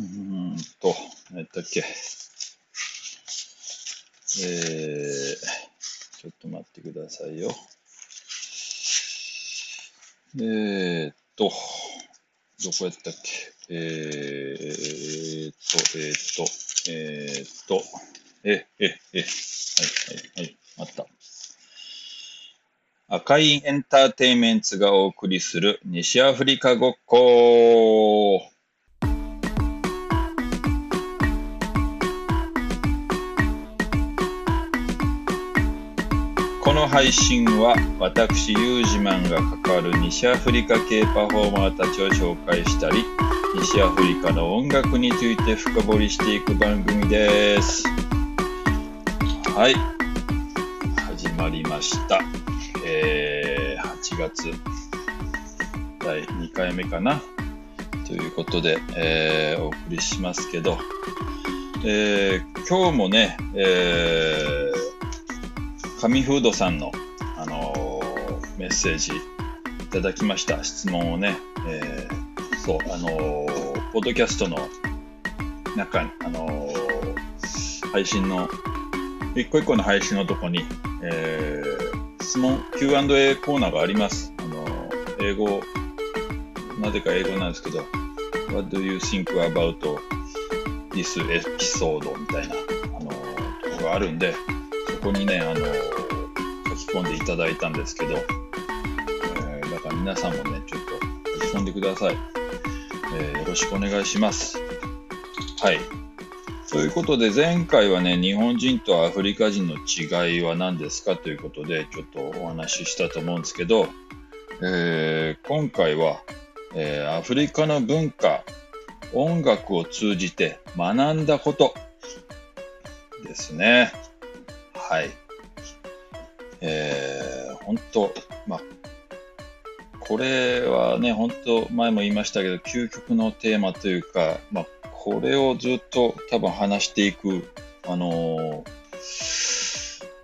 うんと、何やったっけ？えー、ちょっと待ってくださいよ。えーっと、どこやったっけ？えーっと、えーっと、えーっと、え、え、え、はい、はい、はい、あった。赤いエンターテインメンツがお送りする西アフリカごっこ配信は私ユージマンが関わる西アフリカ系パフォーマーたちを紹介したり西アフリカの音楽について深掘りしていく番組です。はい。始まりました。えー、8月。第2回目かな。ということで、えーお送りしますけど、えー今日もね、えー紙フードさんの、あのーメッセージいただきました。質問をね、えーそう、あのーポッドキャストの中に、あの配信の、一個一個の配信のとこに、えー質問、Q&A コーナーがあります。あの英語、なぜか英語なんですけど、What do you think about this episode? みたいな、あのとこがあるんで、そこにね、あのーいただいたんですけど、えーだから皆さんもね、ちょっと書き込んでください。えーよろしくお願いします。はい。ということで、前回はね、日本人とアフリカ人の違いは何ですか？ということで、ちょっとお話ししたと思うんですけど、えー今回は、えーアフリカの文化、音楽を通じて学んだことですね。はい。えー、本当、まあ、これはね、本当、前も言いましたけど、究極のテーマというか、まあ、これをずっと多分話していく、あのー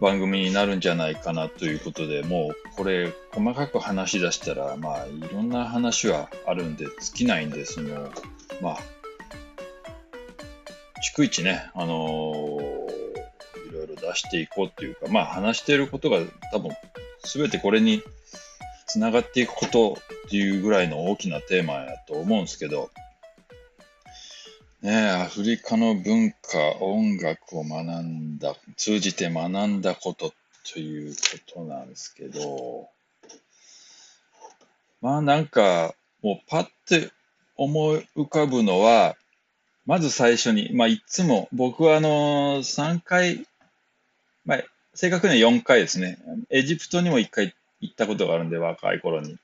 番組になるんじゃないかなということで、もうこれ、細かく話し出したら、まあ、いろんな話はあるんで、尽きないんで、その、まあ、逐一ね、あのーろいろ出していこうっていうか、まあ話していることが多分全てこれにつながっていくことっていうぐらいの大きなテーマやと思うんですけど、ねえ、アフリカの文化、音楽を学んだ、通じて学んだことということなんですけど、まあなんか、もうパッて思い浮かぶのは、まず最初に、まあいつも僕はあの3回、まあ正確には4回ですね。エジプトにも1回行ったことがあるんで、若い頃に。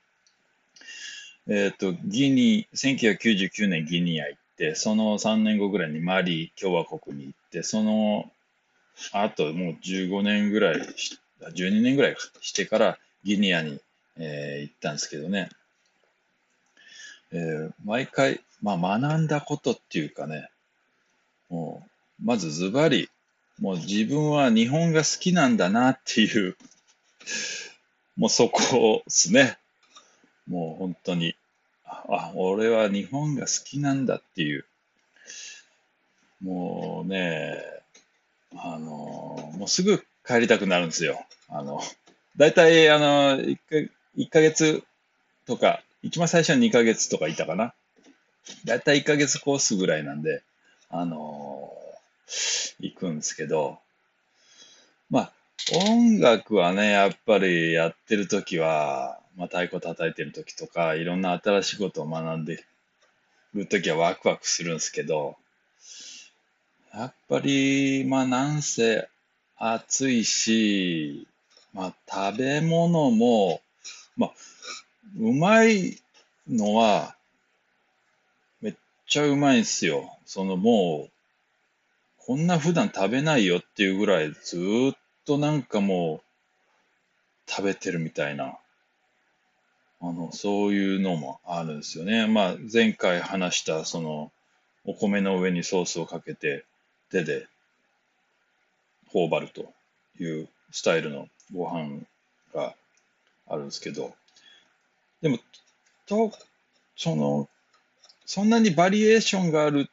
えっ、と、ギニ、1999年ギニア行って、その3年後ぐらいにマリ共和国に行って、そのあともう15年ぐらい、12年ぐらいしてからギニアに、えー行ったんですけどね。えー毎回、まあ学んだことっていうかね、もう、まずズバリ、もう自分は日本が好きなんだなっていう、もうそこですね。もう本当に、あ、俺は日本が好きなんだっていう、もうね、あの、もうすぐ帰りたくなるんですよ。あの、だいたい、あの、1か、一ヶ月とか、一番最初は2ヶ月とかいたかな。だいたい1ヶ月コースぐらいなんで、あの行くんですけど、まあ、音楽はね、やっぱりやってる時は、まあ、太鼓叩いてる時とか、いろんな新しいことを学んでる時はワクワクするんですけど、やっぱり、まあ、なんせ暑いし、まあ、食べ物も、まあ、うまいのは、めっちゃうまいんすよ。そのもう、こんな普段食べないよっていうぐらいずっとなんかもう食べてるみたいな、あの、そういうのもあるんですよね。まあ前回話したそのお米の上にソースをかけて手で頬張るというスタイルのご飯があるんですけど、でも、と、その、そんなにバリエーションがある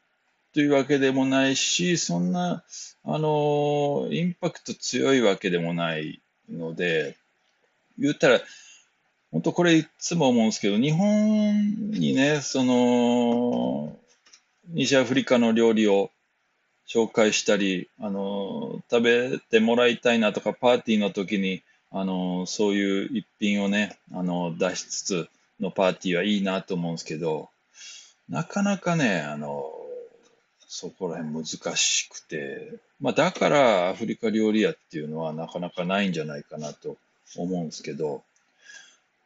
というわけでもないし、そんな、あの、インパクト強いわけでもないので、言ったら、本当これいつも思うんですけど、日本にね、その、西アフリカの料理を紹介したり、あの、食べてもらいたいなとか、パーティーの時に、あの、そういう一品をね、あの、出しつつのパーティーはいいなと思うんですけど、なかなかね、あの、そこら辺難しくて、まあだからアフリカ料理屋っていうのはなかなかないんじゃないかなと思うんですけど、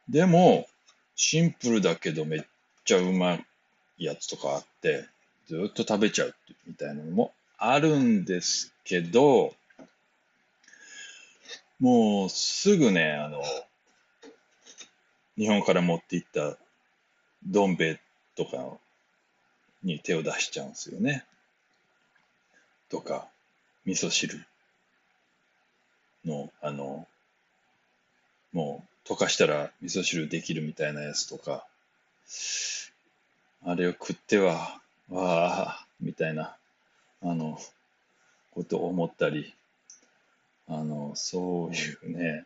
でも、シンプルだけどめっちゃうまいやつとかあって、ずっと食べちゃうみたいなのもあるんですけど、もうすぐね、あの、日本から持っていったどん兵衛とかに手を出しちゃうんですよね。とか、味噌汁の、あの、もう溶かしたら味噌汁できるみたいなやつとか、あれを食っては、わあ、みたいな、あの、ことを思ったり、あの、そういうね、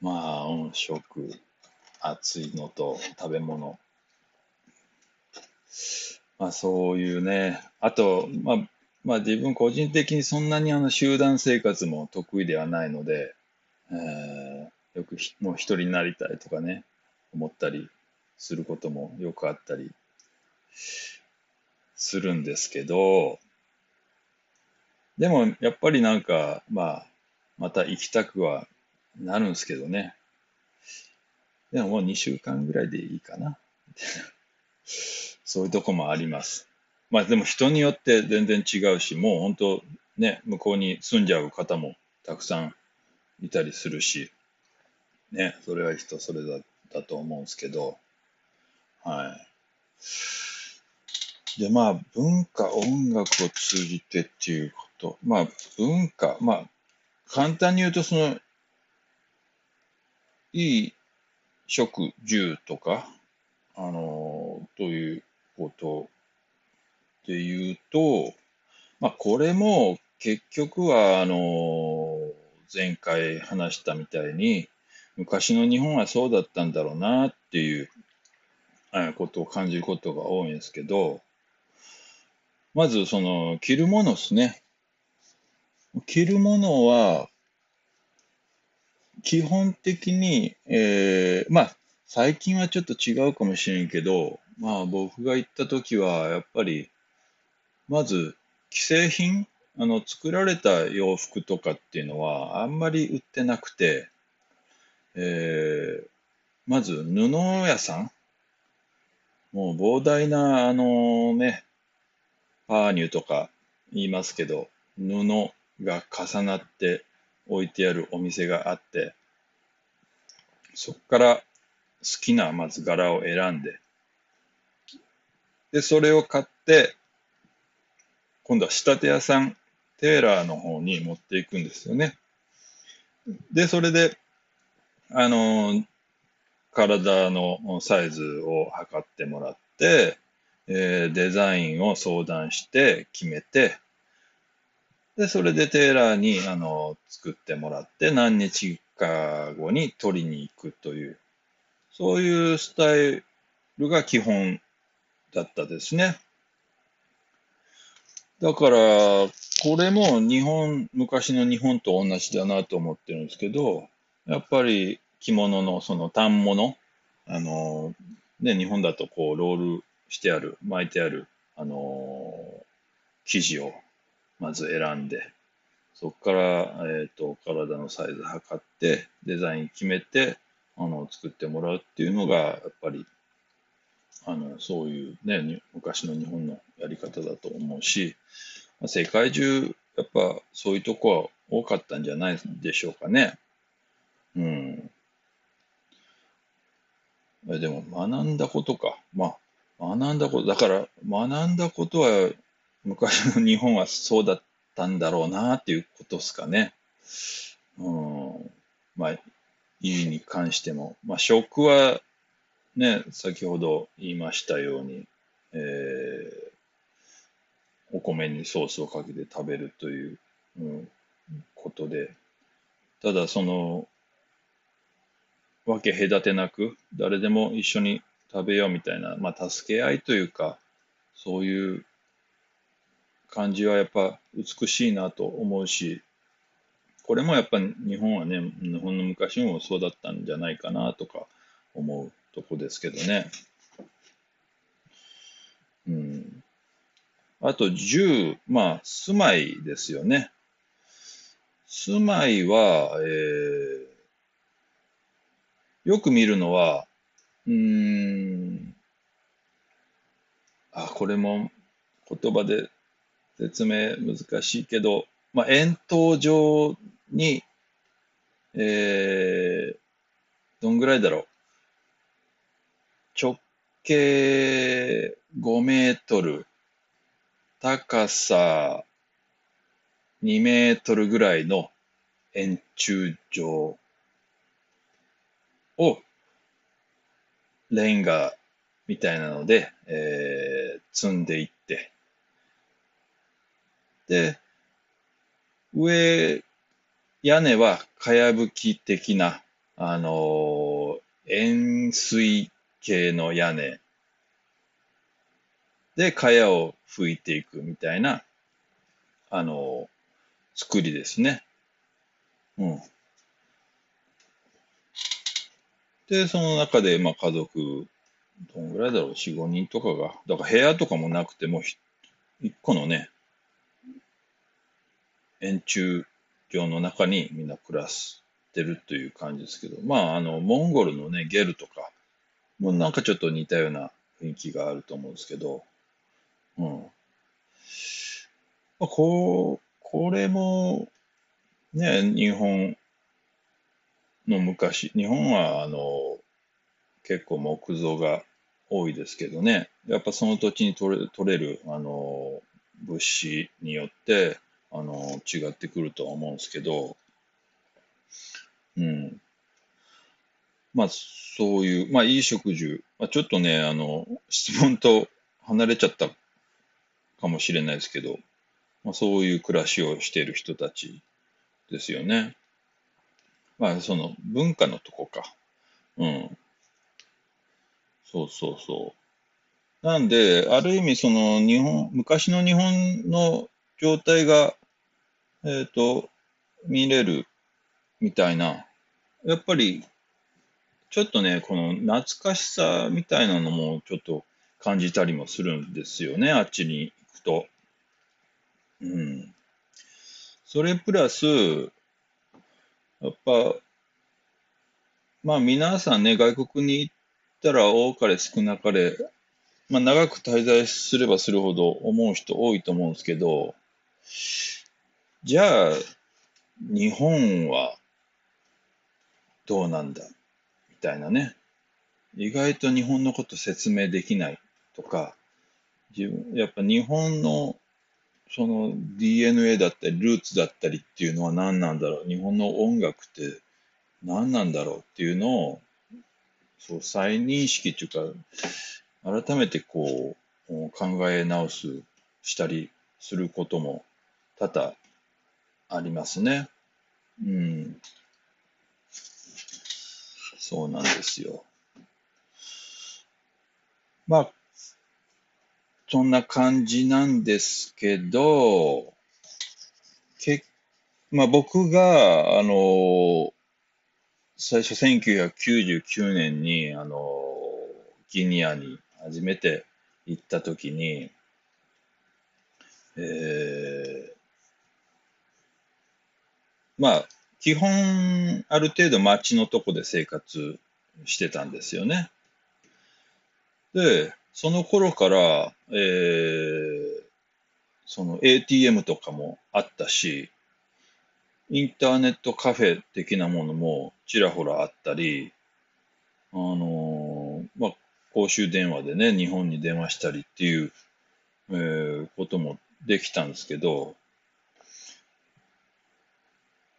まあ、音食、暑いのと食べ物、まあそういうね、あと、まあ、まあ自分個人的にそんなにあの集団生活も得意ではないので、えー、よくもう一人になりたいとかね、思ったりすることもよくあったりするんですけど、でもやっぱりなんか、まあ、また行きたくはなるんですけどね。でももう2週間ぐらいでいいかな。そういうとこもあります。まあでも人によって全然違うし、もう本当ね、向こうに住んじゃう方もたくさんいたりするし、ね、それは人それだだと思うんですけど、はい。で、まあ文化、音楽を通じてっていうこと、まあ文化、まあ簡単に言うとその、いい食住とか、あの、ということで言うと、まあ、これも結局は、あの、前回話したみたいに、昔の日本はそうだったんだろうなっていうことを感じることが多いんですけど、まずその着るものですね。着るものは、基本的に、えー、まあ、最近はちょっと違うかもしれんけど、まあ僕が行った時は、やっぱり、まず、既製品、あの、作られた洋服とかっていうのは、あんまり売ってなくて、えー、まず、布屋さん。もう膨大な、あのね、パーニュとか言いますけど、布が重なって置いてあるお店があって、そこから好きなまず柄を選んで、で、それを買って、今度は仕立て屋さん、テーラーの方に持っていくんですよね。で、それで、あの、体のサイズを測ってもらって、えー、デザインを相談して決めて、で、それでテーラーにあの作ってもらって、何日か後に取りに行くという、そういうスタイルが基本だったですね。だから、これも日本、昔の日本と同じだなと思ってるんですけど、やっぱり着物のその反物、あの、ね、日本だとこうロールしてある、巻いてある、あの、生地をまず選んで、そこから、えっ、ー、と、体のサイズ測って、デザイン決めて、あの、作ってもらうっていうのが、やっぱりあのそういうね、昔の日本のやり方だと思うし、世界中、やっぱそういうとこは多かったんじゃないでしょうかね。うん。でも学んだことか。まあ、学んだこと、だから学んだことは昔の日本はそうだったんだろうなっていうことですかね。うん。まあ、いいに関しても。まあ、食はね、先ほど言いましたように、えー、お米にソースをかけて食べるという、うん、ことで、ただその、分け隔てなく、誰でも一緒に食べようみたいな、まあ、助け合いというか、そういう感じはやっぱ美しいなと思うし、これもやっぱ日本はね、日本の昔もそうだったんじゃないかなとか思う。とこですけどね。うん。あと、住、まあ、住まいですよね。住まいは、えー、よく見るのは、うん、あ、これも言葉で説明難しいけど、まあ、円筒状に、えー、どんぐらいだろう。直径5メートル、高さ2メートルぐらいの円柱状をレンガみたいなので、えー、積んでいって、で、上、屋根はかやぶき的な、あのー、円錐形の屋根で、かやを拭いていくみたいな、あの、作りですね。うん。で、その中で、まあ、家族、どんぐらいだろう、4、5人とかが、だから部屋とかもなくても、一個のね、円柱状の中にみんな暮らしてるという感じですけど、まあ、あの、モンゴルのね、ゲルとか、もうなんかちょっと似たような雰囲気があると思うんですけど、うん。まあ、こう、これも、ね、日本の昔、日本は、あの、結構木造が多いですけどね、やっぱその土地に取れ取れる、あの、物資によって、あの、違ってくるとは思うんですけど、うん。まあ、そういう、まあ、いい食事、まあ、ちょっとね、あの、質問と離れちゃったかもしれないですけど、まあ、そういう暮らしをしている人たちですよね。まあ、その文化のとこか。うん。そうそうそう。なんで、ある意味、その日本、昔の日本の状態がえっ、ー、と、見れるみたいな、やっぱり、ちょっとね、この懐かしさみたいなのもちょっと感じたりもするんですよね、あっちに行くと。うん。それプラス、やっぱ、まあ皆さんね、外国に行ったら多かれ少なかれ、まあ長く滞在すればするほど思う人多いと思うんですけど、じゃあ、日本はどうなんだ？たいなね。意外と日本のこと説明できないとか、自分やっぱ日本のその DNA だったりルーツだったりっていうのは何なんだろう日本の音楽って何なんだろうっていうのをそう再認識っていうか改めてこう考え直すしたりすることも多々ありますね。うん。そうなんですよ。まあ、そんな感じなんですけど、けまあ、僕が、あの、最初1999年に、あの、ギニアに初めて行った時に、えー、まあ、基本、ある程度街のとこで生活してたんですよね。で、その頃から、えー、その ATM とかもあったし、インターネットカフェ的なものもちらほらあったり、あのー、まあ、公衆電話でね、日本に電話したりっていう、えー、こともできたんですけど、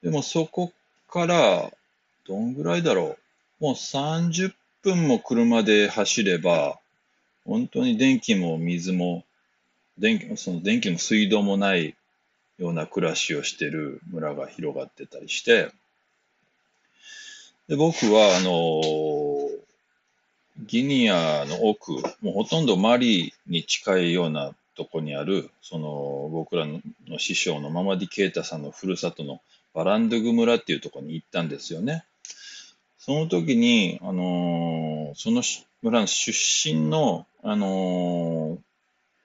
でもそこから、どんぐらいだろう。もう30分も車で走れば、本当に電気も水も電気その電気も水道もないような暮らしをしてる村が広がってたりして、で僕は、あの、ギニアの奥、もうほとんどマリに近いようなとこにある、その僕らの師匠のママディ・ケータさんのふるさとのバランドゥグ村っていうとこに行ったんですよね。その時に、あのー、その村の出身の、あのー、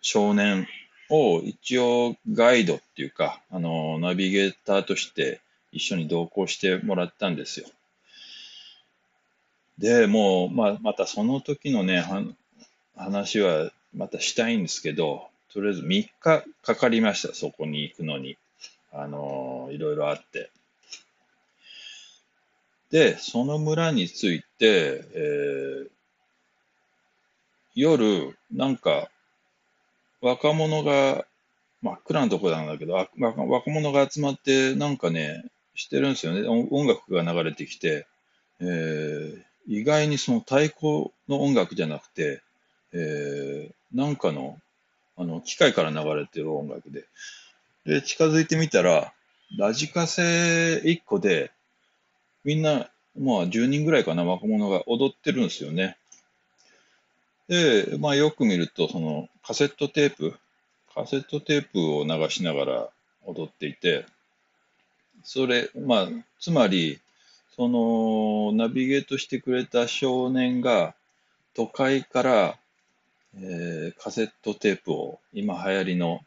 少年を一応ガイドっていうか、あのー、ナビゲーターとして一緒に同行してもらったんですよ。で、もう、ま、またその時のね、話はまたしたいんですけど、とりあえず3日かかりました、そこに行くのに。あの、いろいろあって。で、その村について、えー、夜、なんか、若者が、真っ暗なとこなんだけど、若者が集まって、なんかね、してるんですよね。音楽が流れてきて、えー、意外にその太鼓の音楽じゃなくて、えー、なんかの、あの、機械から流れてる音楽で、で、近づいてみたら、ラジカセ1個で、みんな、まあ10人ぐらいかな、若者が踊ってるんですよね。で、まあよく見ると、そのカセットテープ、カセットテープを流しながら踊っていて、それ、まあ、つまり、そのナビゲートしてくれた少年が都会から、えー、カセットテープを今流行りの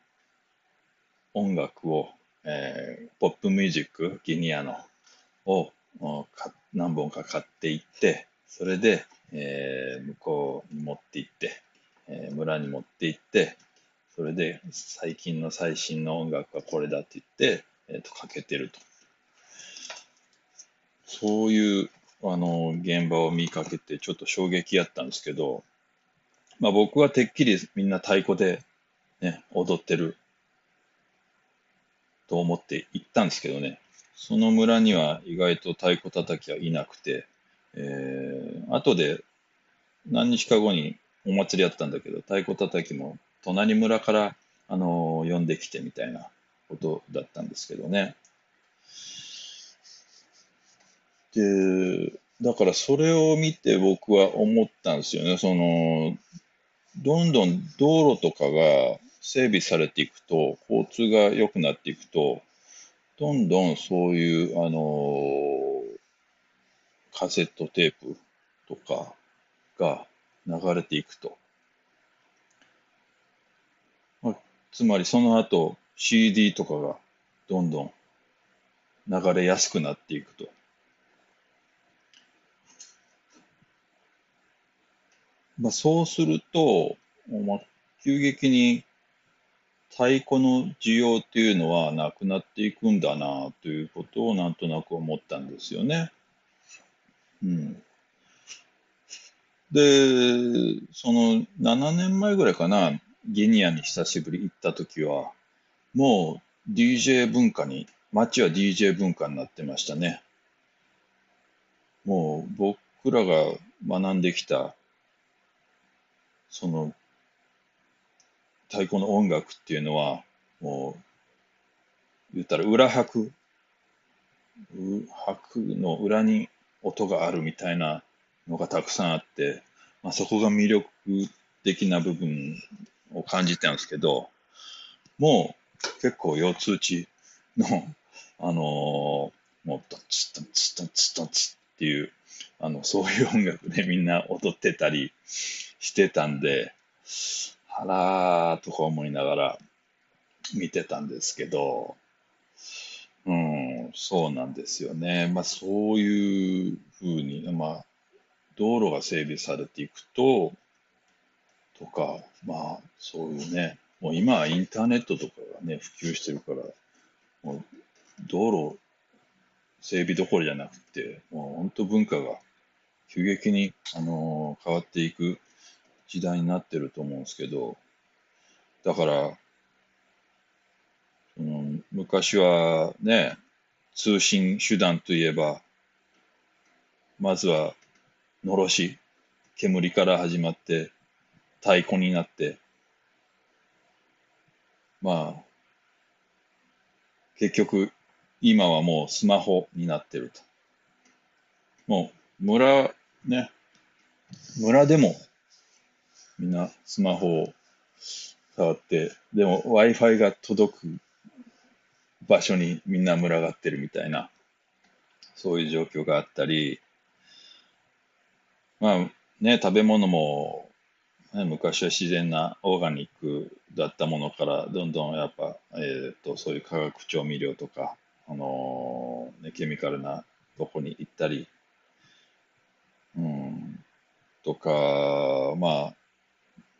音楽を、えー、ポップミュージックギニアのを何本か買っていってそれで、えー、向こうに持って行って、えー、村に持って行ってそれで最近の最新の音楽はこれだって言って、えーとかけてると。そういうあの現場を見かけてちょっと衝撃やったんですけど、まあ、僕はてっきりみんな太鼓で、ね、踊ってると思って行ったんですけどね、その村には意外と太鼓叩きはいなくて、えー、後で何日か後にお祭りやったんだけど、太鼓叩きも隣村から、あのー、呼んできてみたいなことだったんですけどね。で、だからそれを見て僕は思ったんですよね。その、どんどん道路とかが整備されていくと、交通が良くなっていくと、どんどんそういう、あのカセットテープとかが流れていくと。まあ、つまりその後 CD とかがどんどん流れやすくなっていくと。まあ、そうすると、まあ、急激に太鼓の需要っていうのはなくなっていくんだなということをなんとなく思ったんですよね。うん。で、その7年前ぐらいかな、ギニアに久しぶり行った時は、もう DJ 文化に、街は DJ 文化になってましたね。もう僕らが学んできたその太鼓の音楽っていうのはもう言ったら裏拍拍の裏に音があるみたいなのがたくさんあって、まあ、そこが魅力的な部分を感じたんですけどもう結構腰痛値のあのー、もうドンツドンツドンツドンツっていうあのそういう音楽でみんな踊ってたりしてたんで、あらーとか思いながら見てたんですけど、うん、そうなんですよね。まあそういうふうに、まあ道路が整備されていくと、とか、まあそういうね、もう今はインターネットとかがね、普及してるから、もう道路整備どころじゃなくて、もう本当文化が急激に、あのー、変わっていく時代になってると思うんですけど、だから、その昔はね、通信手段といえば、まずは、のろし、煙から始まって、太鼓になって、まあ、結局、今はもうスマホになってると。もう、村、ね、村でもみんなスマホを触って、でも Wi-Fi が届く場所にみんな群がってるみたいな、そういう状況があったり、まあね、食べ物も、ね、昔は自然なオーガニックだったものから、どんどんやっぱ、えーと、そういう化学調味料とか、あのー、ね、ケミカルなとこに行ったり、うん、とか、まあ、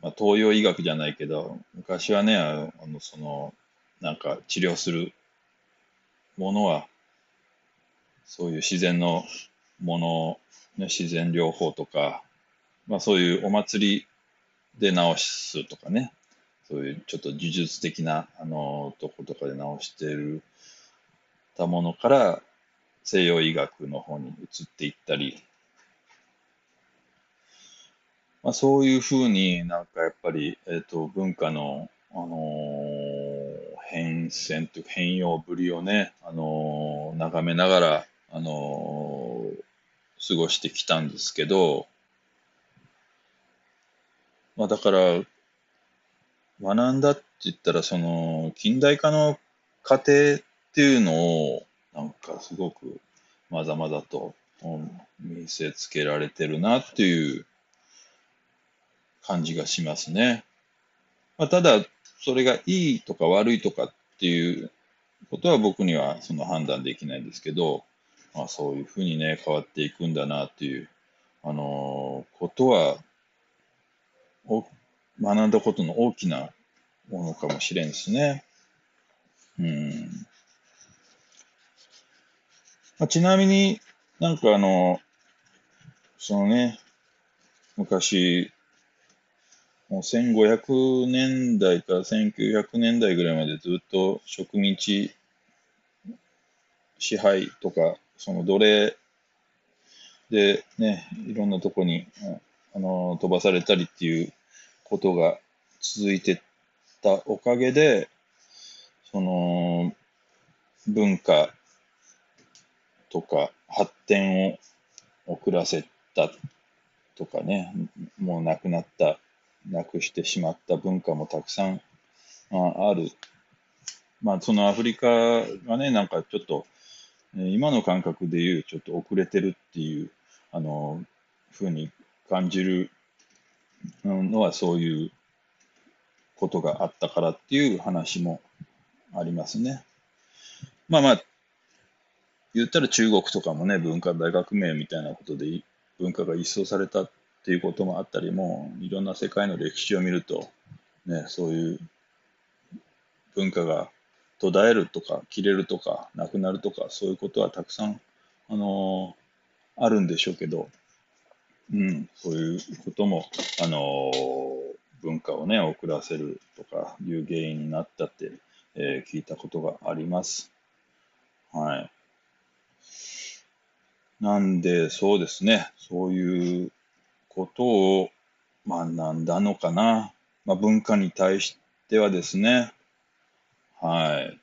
まあ、東洋医学じゃないけど、昔はね、あの、その、なんか治療するものは、そういう自然のもの、ね、自然療法とか、まあそういうお祭りで治すとかね、そういうちょっと呪術的な、あの、とことかで治してるたものから西洋医学の方に移っていったり、まあ、そういうふうになんかやっぱり、え、ー、と、文化の、あのー、変遷というか変容ぶりをね、あのー、眺めながら、あの過ごしてきたんですけど、まあだから、学んだって言ったら、その、近代化の過程っていうのを、なんかすごくまざまざと、見せつけられてるなっていう感じがしますね。まあ、ただ、それがいいとか悪いとかっていうことは僕にはその判断できないんですけど、まあ、そういうふうにね、変わっていくんだなっていう、あのー、ことは、学んだことの大きなものかもしれんですね。うん。まあ、ちなみになんかあの、そのね、昔、もう1500年代から1900年代ぐらいまでずっと植民地支配とか、その奴隷でね、いろんなとこに、あの、飛ばされたりっていうことが続いてたおかげで、その、文化とか発展を遅らせたとかね、もうなくなったなくしてしまった文化もたくさんある。まあ、そのアフリカがね、なんかちょっと、今の感覚で言う、ちょっと遅れてるっていう、あの、ふうに感じるのはそういうことがあったからっていう話もありますね。まあまあ、言ったら中国とかもね、文化大革命みたいなことで文化が一掃されたっていうこともあったりも、いろんな世界の歴史を見ると、ね、そういう文化が途絶えるとか、切れるとか、なくなるとか、そういうことはたくさん、あのー、あるんでしょうけど、うん、そういうことも、あのー、文化をね、遅らせるとかいう原因になったって、えー、聞いたことがあります。はい。なんで、そうですね、そういうことを学んだのかな。まあ、文化に対してはですね、はい。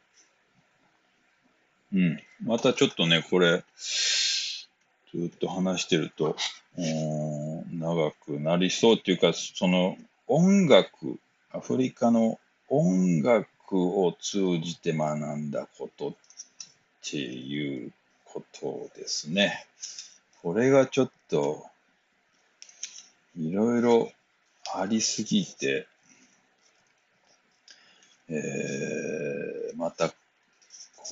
うん。またちょっとね、これ、ずっと話してると、長くなりそうっていうか、その音楽、アフリカの音楽を通じて学んだことっていうことですね。これがちょっといろいろありすぎて、えー、また、こ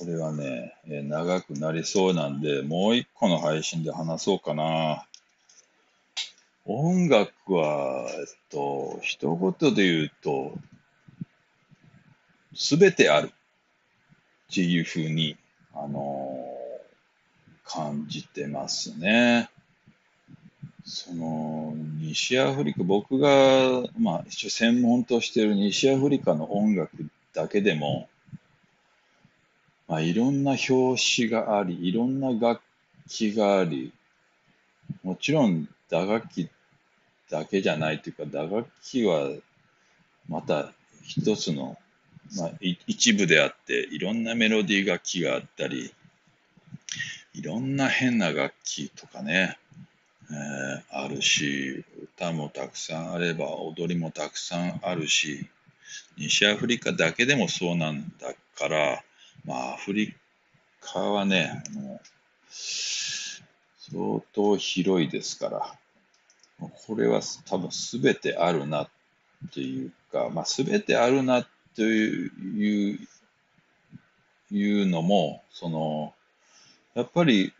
れはね、え、長くなりそうなんで、もう一個の配信で話そうかな。音楽は、えっと、一言で言うと、すべてあるっていうふうに、あのー、感じてますね。その西アフリカ、僕が、まあ、一応専門としている西アフリカの音楽だけでも、まあ、いろんな表紙があり、いろんな楽器があり、もちろん打楽器だけじゃないというか、打楽器はまた一つのまあ、一部であって、いろんなメロディー楽器があったり、いろんな変な楽器とかね、えー、あるし、歌もたくさんあれば、踊りもたくさんあるし、西アフリカだけでもそうなんだから、まあ、アフリカはね、あの相当広いですから、これは多分すべてあるなっていうか、まあ、すべてあるなっていういうのも、その、やっぱり、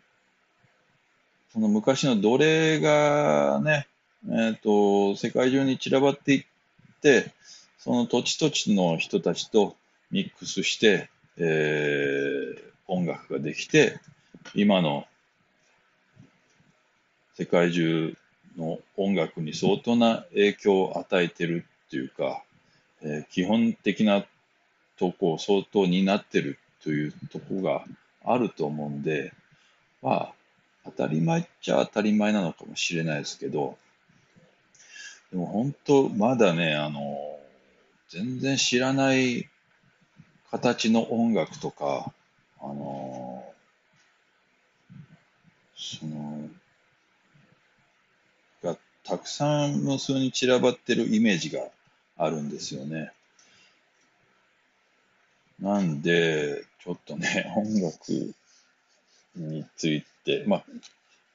その昔の奴隷がね、えっ、ー、と、世界中に散らばっていって、その土地土地の人たちとミックスして、えー、音楽ができて、今の世界中の音楽に相当な影響を与えてるっていうか、えー、基本的なとこを相当になってるというとこがあると思うんで、まあ、当たり前っちゃ当たり前なのかもしれないですけど、でも本当、まだね、あの、全然知らない形の音楽とか、あの、その、がたくさん無数に散らばってるイメージがあるんですよね。なんで、ちょっとね、音楽について、まあ、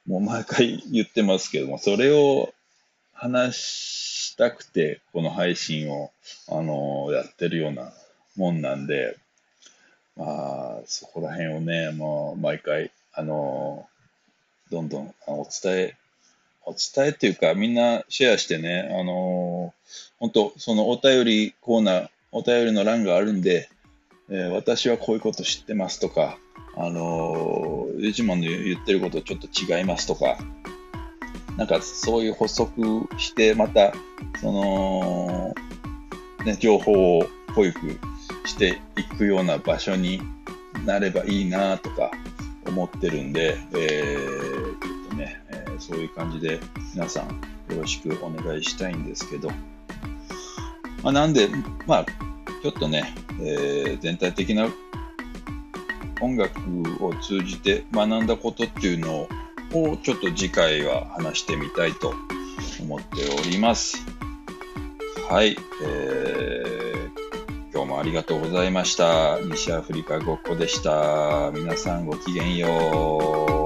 もう毎回言ってますけども、それを話したくて、この配信を、あのやってるようなもんなんで、まあ、そこら辺をね、もう毎回、あのどんどんお伝えお伝えっていうか、みんなシェアしてね、あのー、本当そのお便りコーナー、お便りの欄があるんで、え、私はこういうこと知ってますとか、あのー、ユジモンの言ってることちょっと違いますとか、なんかそういう補足して、また、その、ね、情報を保育していくような場所になればいいなとか思ってるんで、えーそういう感じで皆さんよろしくお願いしたいんですけど、まあ、なんで、まあ、ちょっとね、えー、全体的な音楽を通じて学んだことっていうのをちょっと次回は話してみたいと思っております。はい、えー、今日もありがとうございました。西アフリカごっこでした。皆さんごきげんよう。